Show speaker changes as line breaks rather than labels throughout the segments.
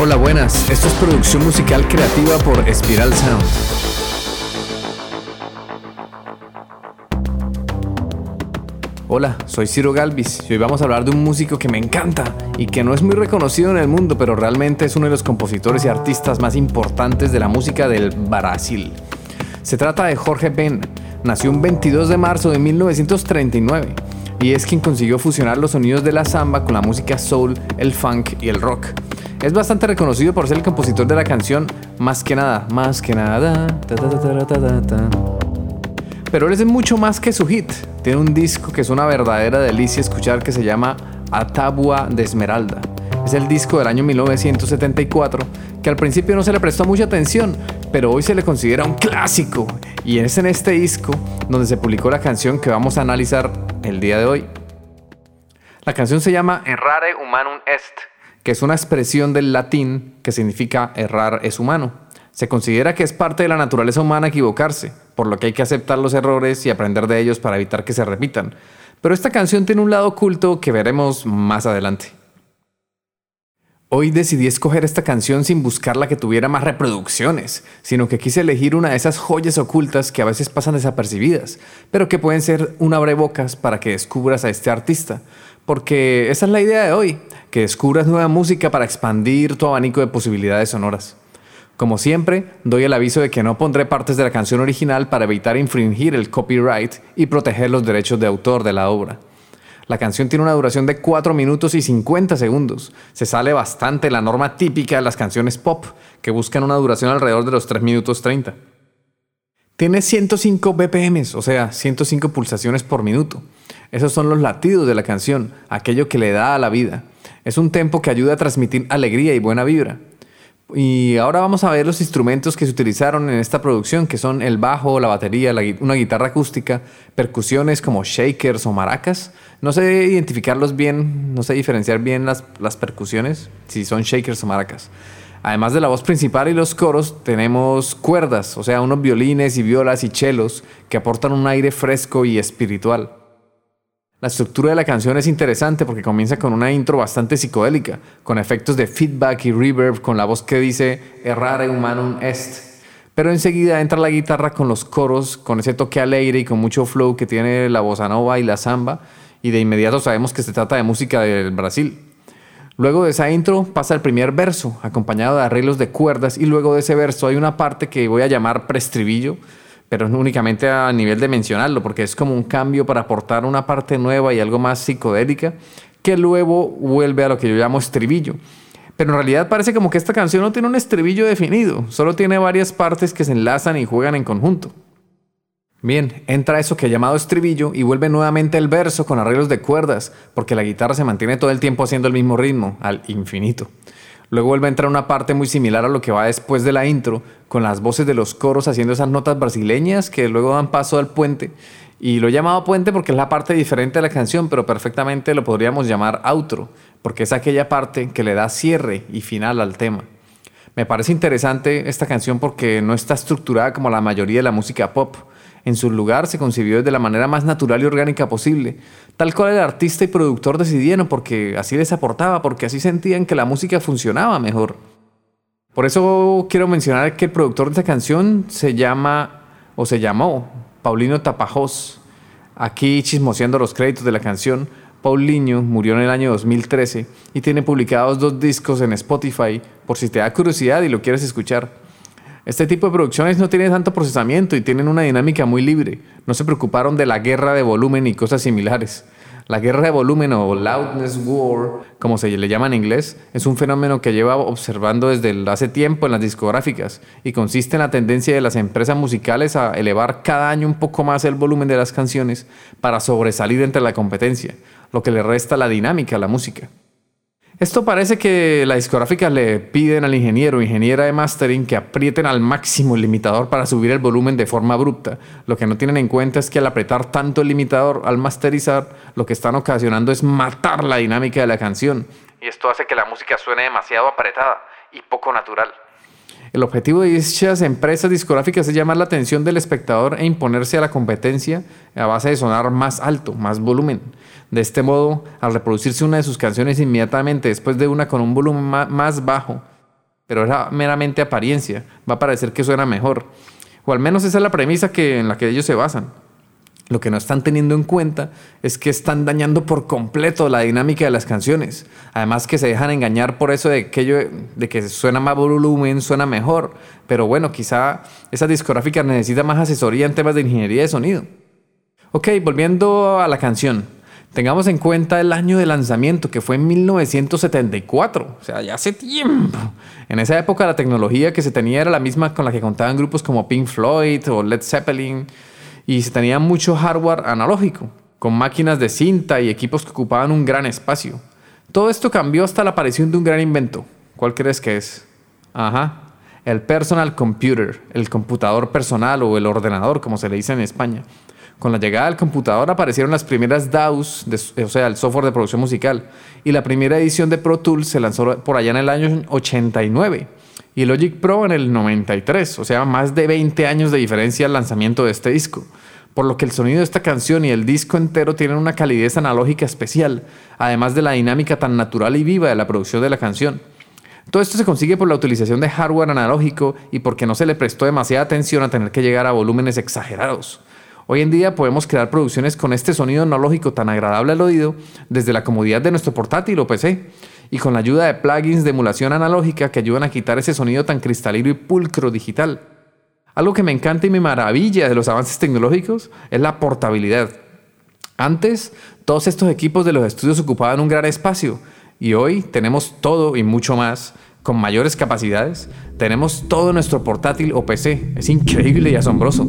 Hola, buenas. Esto es producción musical creativa por Spiral Sound. Hola, soy Ciro Galvis y hoy vamos a hablar de un músico que me encanta y que no es muy reconocido en el mundo, pero realmente es uno de los compositores y artistas más importantes de la música del Brasil. Se trata de Jorge Ben. Nació un 22 de marzo de 1939 y es quien consiguió fusionar los sonidos de la samba con la música soul, el funk y el rock. Es bastante reconocido por ser el compositor de la canción Más que nada, más que nada. Pero él es mucho más que su hit. Tiene un disco que es una verdadera delicia escuchar que se llama Atabua de Esmeralda. Es el disco del año 1974 que al principio no se le prestó mucha atención, pero hoy se le considera un clásico. Y es en este disco donde se publicó la canción que vamos a analizar el día de hoy. La canción se llama Errare Humanum Est, que es una expresión del latín que significa errar es humano. Se considera que es parte de la naturaleza humana equivocarse, por lo que hay que aceptar los errores y aprender de ellos para evitar que se repitan. Pero esta canción tiene un lado oculto que veremos más adelante. Hoy decidí escoger esta canción sin buscar la que tuviera más reproducciones, sino que quise elegir una de esas joyas ocultas que a veces pasan desapercibidas, pero que pueden ser un abrebocas para que descubras a este artista. Porque esa es la idea de hoy, que descubras nueva música para expandir tu abanico de posibilidades sonoras. Como siempre, doy el aviso de que no pondré partes de la canción original para evitar infringir el copyright y proteger los derechos de autor de la obra. La canción tiene una duración de 4 minutos y 50 segundos. Se sale bastante la norma típica de las canciones pop, que buscan una duración alrededor de los 3 minutos 30. Tiene 105 BPM, o sea, 105 pulsaciones por minuto. Esos son los latidos de la canción, aquello que le da a la vida. Es un tempo que ayuda a transmitir alegría y buena vibra. Y ahora vamos a ver los instrumentos que se utilizaron en esta producción, que son el bajo, la batería, una guitarra acústica, percusiones como shakers o maracas. No sé identificarlos bien, no sé diferenciar bien las, las percusiones, si son shakers o maracas. Además de la voz principal y los coros, tenemos cuerdas, o sea, unos violines y violas y chelos que aportan un aire fresco y espiritual. La estructura de la canción es interesante porque comienza con una intro bastante psicodélica, con efectos de feedback y reverb, con la voz que dice errare humanum est. Pero enseguida entra la guitarra con los coros, con ese toque alegre y con mucho flow que tiene la bossa nova y la samba, y de inmediato sabemos que se trata de música del Brasil. Luego de esa intro pasa el primer verso, acompañado de arreglos de cuerdas, y luego de ese verso hay una parte que voy a llamar preestribillo, pero únicamente a nivel de mencionarlo, porque es como un cambio para aportar una parte nueva y algo más psicodélica, que luego vuelve a lo que yo llamo estribillo. Pero en realidad parece como que esta canción no tiene un estribillo definido, solo tiene varias partes que se enlazan y juegan en conjunto. Bien, entra eso que he llamado estribillo y vuelve nuevamente el verso con arreglos de cuerdas, porque la guitarra se mantiene todo el tiempo haciendo el mismo ritmo, al infinito. Luego vuelve a entrar una parte muy similar a lo que va después de la intro, con las voces de los coros haciendo esas notas brasileñas que luego dan paso al puente. Y lo he llamado puente porque es la parte diferente de la canción, pero perfectamente lo podríamos llamar outro, porque es aquella parte que le da cierre y final al tema. Me parece interesante esta canción porque no está estructurada como la mayoría de la música pop en su lugar se concibió de la manera más natural y orgánica posible, tal cual el artista y productor decidieron porque así les aportaba, porque así sentían que la música funcionaba mejor. Por eso quiero mencionar que el productor de esta canción se llama o se llamó Paulino Tapajós. Aquí chismoseando los créditos de la canción, Paulinho murió en el año 2013 y tiene publicados dos discos en Spotify por si te da curiosidad y lo quieres escuchar. Este tipo de producciones no tienen tanto procesamiento y tienen una dinámica muy libre. No se preocuparon de la guerra de volumen y cosas similares. La guerra de volumen o loudness war, como se le llama en inglés, es un fenómeno que lleva observando desde hace tiempo en las discográficas y consiste en la tendencia de las empresas musicales a elevar cada año un poco más el volumen de las canciones para sobresalir entre la competencia, lo que le resta la dinámica a la música. Esto parece que la discográfica le piden al ingeniero o ingeniera de mastering que aprieten al máximo el limitador para subir el volumen de forma abrupta. Lo que no tienen en cuenta es que al apretar tanto el limitador al masterizar, lo que están ocasionando es matar la dinámica de la canción. Y esto hace que la música suene demasiado apretada y poco natural. El objetivo de dichas empresas discográficas es llamar la atención del espectador e imponerse a la competencia a base de sonar más alto, más volumen. De este modo, al reproducirse una de sus canciones inmediatamente después de una con un volumen más bajo, pero era meramente apariencia. Va a parecer que suena mejor. O al menos esa es la premisa en la que ellos se basan. Lo que no están teniendo en cuenta es que están dañando por completo la dinámica de las canciones. Además que se dejan engañar por eso de de que suena más volumen, suena mejor. Pero bueno, quizá esa discográfica necesita más asesoría en temas de ingeniería de sonido. Ok, volviendo a la canción. Tengamos en cuenta el año de lanzamiento, que fue en 1974, o sea, ya hace tiempo. En esa época la tecnología que se tenía era la misma con la que contaban grupos como Pink Floyd o Led Zeppelin, y se tenía mucho hardware analógico, con máquinas de cinta y equipos que ocupaban un gran espacio. Todo esto cambió hasta la aparición de un gran invento. ¿Cuál crees que es? Ajá, el personal computer, el computador personal o el ordenador, como se le dice en España. Con la llegada del computador aparecieron las primeras DAWs, o sea, el software de producción musical, y la primera edición de Pro Tools se lanzó por allá en el año 89 y Logic Pro en el 93, o sea, más de 20 años de diferencia al lanzamiento de este disco. Por lo que el sonido de esta canción y el disco entero tienen una calidez analógica especial, además de la dinámica tan natural y viva de la producción de la canción. Todo esto se consigue por la utilización de hardware analógico y porque no se le prestó demasiada atención a tener que llegar a volúmenes exagerados. Hoy en día podemos crear producciones con este sonido analógico tan agradable al oído desde la comodidad de nuestro portátil o PC y con la ayuda de plugins de emulación analógica que ayudan a quitar ese sonido tan cristalino y pulcro digital. Algo que me encanta y me maravilla de los avances tecnológicos es la portabilidad. Antes, todos estos equipos de los estudios ocupaban un gran espacio y hoy tenemos todo y mucho más con mayores capacidades. Tenemos todo nuestro portátil o PC. Es increíble y asombroso.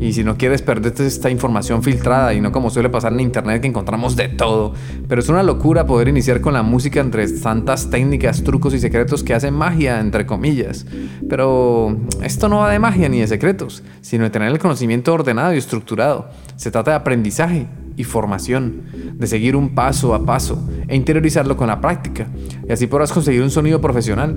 y si no quieres perderte esta información filtrada y no como suele pasar en internet que encontramos de todo. Pero es una locura poder iniciar con la música entre tantas técnicas, trucos y secretos que hacen magia, entre comillas. Pero esto no va de magia ni de secretos, sino de tener el conocimiento ordenado y estructurado. Se trata de aprendizaje y formación, de seguir un paso a paso e interiorizarlo con la práctica. Y así podrás conseguir un sonido profesional.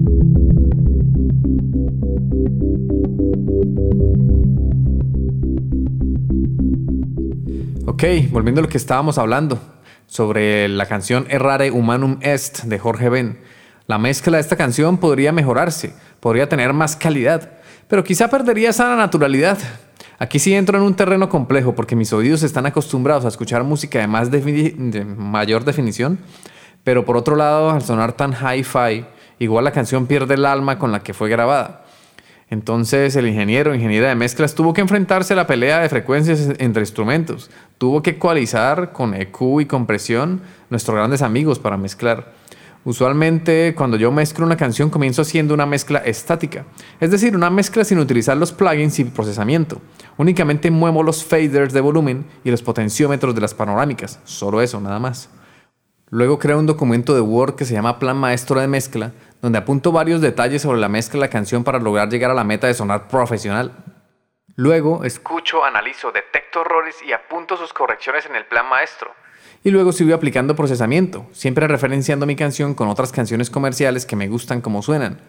Ok, volviendo a lo que estábamos hablando sobre la canción Errare Humanum Est de Jorge Ben. La mezcla de esta canción podría mejorarse, podría tener más calidad, pero quizá perdería esa naturalidad. Aquí sí entro en un terreno complejo porque mis oídos están acostumbrados a escuchar música de, de mayor definición, pero por otro lado, al sonar tan hi-fi, igual la canción pierde el alma con la que fue grabada. Entonces el ingeniero, ingeniera de mezclas, tuvo que enfrentarse a la pelea de frecuencias entre instrumentos. Tuvo que ecualizar con EQ y compresión nuestros grandes amigos para mezclar. Usualmente cuando yo mezclo una canción comienzo haciendo una mezcla estática, es decir, una mezcla sin utilizar los plugins y procesamiento. Únicamente muevo los faders de volumen y los potenciómetros de las panorámicas, solo eso, nada más. Luego creo un documento de Word que se llama Plan Maestro de Mezcla, donde apunto varios detalles sobre la mezcla de la canción para lograr llegar a la meta de sonar profesional. Luego escucho, analizo, detecto errores y apunto sus correcciones en el plan maestro. Y luego sigo aplicando procesamiento, siempre referenciando mi canción con otras canciones comerciales que me gustan como suenan.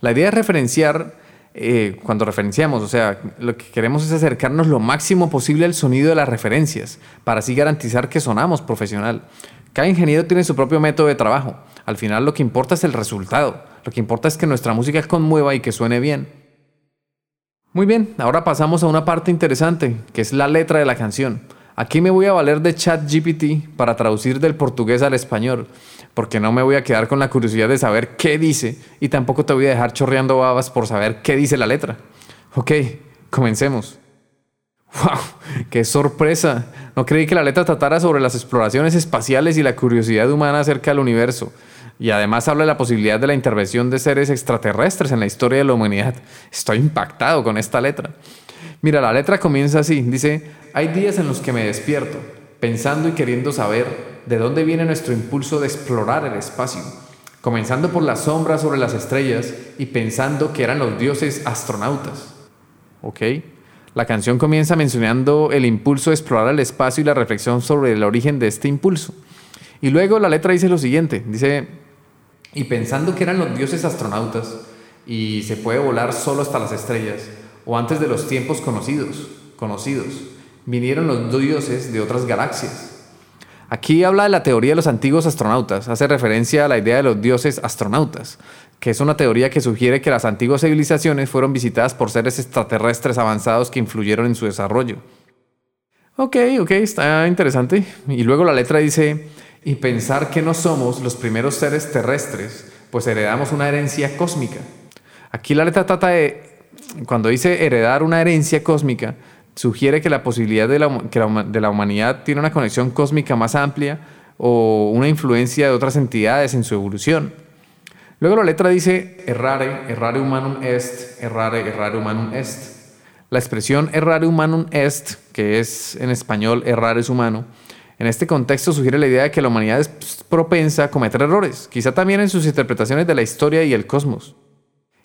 La idea es referenciar eh, cuando referenciamos, o sea, lo que queremos es acercarnos lo máximo posible al sonido de las referencias, para así garantizar que sonamos profesional. Cada ingeniero tiene su propio método de trabajo. Al final lo que importa es el resultado. Lo que importa es que nuestra música conmueva y que suene bien. Muy bien, ahora pasamos a una parte interesante, que es la letra de la canción. Aquí me voy a valer de ChatGPT para traducir del portugués al español, porque no me voy a quedar con la curiosidad de saber qué dice y tampoco te voy a dejar chorreando babas por saber qué dice la letra. Ok, comencemos. ¡Wow! ¡Qué sorpresa! No creí que la letra tratara sobre las exploraciones espaciales y la curiosidad humana acerca del universo. Y además habla de la posibilidad de la intervención de seres extraterrestres en la historia de la humanidad. Estoy impactado con esta letra. Mira, la letra comienza así. Dice, hay días en los que me despierto, pensando y queriendo saber de dónde viene nuestro impulso de explorar el espacio. Comenzando por las sombras sobre las estrellas y pensando que eran los dioses astronautas. ¿Ok? La canción comienza mencionando el impulso de explorar el espacio y la reflexión sobre el origen de este impulso. Y luego la letra dice lo siguiente, dice, y pensando que eran los dioses astronautas y se puede volar solo hasta las estrellas, o antes de los tiempos conocidos, conocidos, vinieron los dioses de otras galaxias. Aquí habla de la teoría de los antiguos astronautas, hace referencia a la idea de los dioses astronautas, que es una teoría que sugiere que las antiguas civilizaciones fueron visitadas por seres extraterrestres avanzados que influyeron en su desarrollo. Ok, ok, está interesante. Y luego la letra dice, y pensar que no somos los primeros seres terrestres, pues heredamos una herencia cósmica. Aquí la letra trata de, cuando dice heredar una herencia cósmica, sugiere que la posibilidad de la, que de la humanidad tiene una conexión cósmica más amplia o una influencia de otras entidades en su evolución. Luego la letra dice errare, errare humanum est, errare, errare humanum est. La expresión errare humanum est, que es en español errar es humano, en este contexto sugiere la idea de que la humanidad es propensa a cometer errores, quizá también en sus interpretaciones de la historia y el cosmos.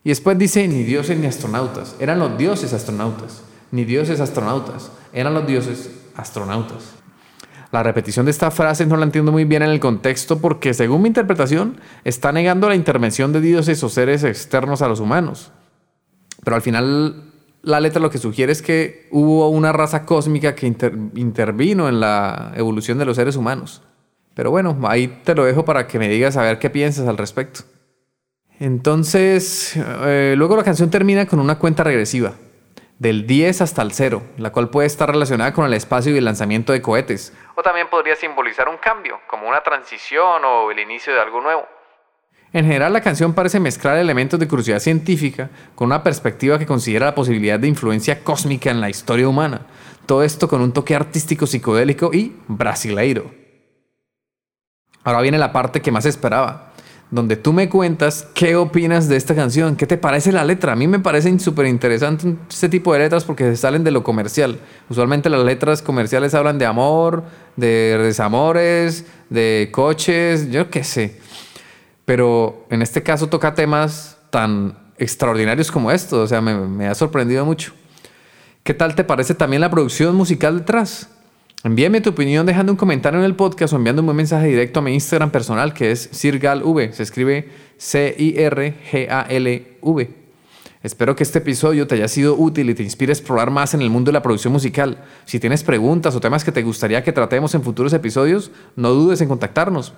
Y después dice ni dioses ni astronautas, eran los dioses astronautas, ni dioses astronautas, eran los dioses astronautas. La repetición de esta frase no la entiendo muy bien en el contexto porque, según mi interpretación, está negando la intervención de dioses o seres externos a los humanos. Pero al final, la letra lo que sugiere es que hubo una raza cósmica que intervino en la evolución de los seres humanos. Pero bueno, ahí te lo dejo para que me digas a ver qué piensas al respecto. Entonces, eh, luego la canción termina con una cuenta regresiva del 10 hasta el 0, la cual puede estar relacionada con el espacio y el lanzamiento de cohetes. O también podría simbolizar un cambio, como una transición o el inicio de algo nuevo. En general, la canción parece mezclar elementos de curiosidad científica con una perspectiva que considera la posibilidad de influencia cósmica en la historia humana. Todo esto con un toque artístico psicodélico y brasileiro. Ahora viene la parte que más esperaba donde tú me cuentas qué opinas de esta canción, qué te parece la letra. A mí me parecen súper interesantes este tipo de letras porque se salen de lo comercial. Usualmente las letras comerciales hablan de amor, de desamores, de coches, yo qué sé. Pero en este caso toca temas tan extraordinarios como estos, o sea, me, me ha sorprendido mucho. ¿Qué tal te parece también la producción musical detrás? Envíame tu opinión dejando un comentario en el podcast o enviando un mensaje directo a mi Instagram personal que es CirgalV. Se escribe C-I-R-G-A-L-V. Espero que este episodio te haya sido útil y te inspire a explorar más en el mundo de la producción musical. Si tienes preguntas o temas que te gustaría que tratemos en futuros episodios, no dudes en contactarnos.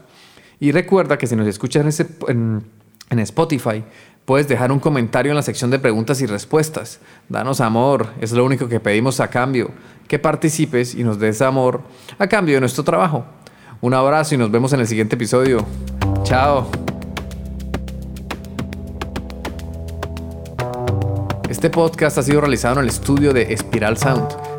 Y recuerda que si nos escuchas en, en Spotify, puedes dejar un comentario en la sección de preguntas y respuestas. Danos amor, es lo único que pedimos a cambio que participes y nos des amor a cambio de nuestro trabajo. Un abrazo y nos vemos en el siguiente episodio. Chao. Este podcast ha sido realizado en el estudio de Espiral Sound.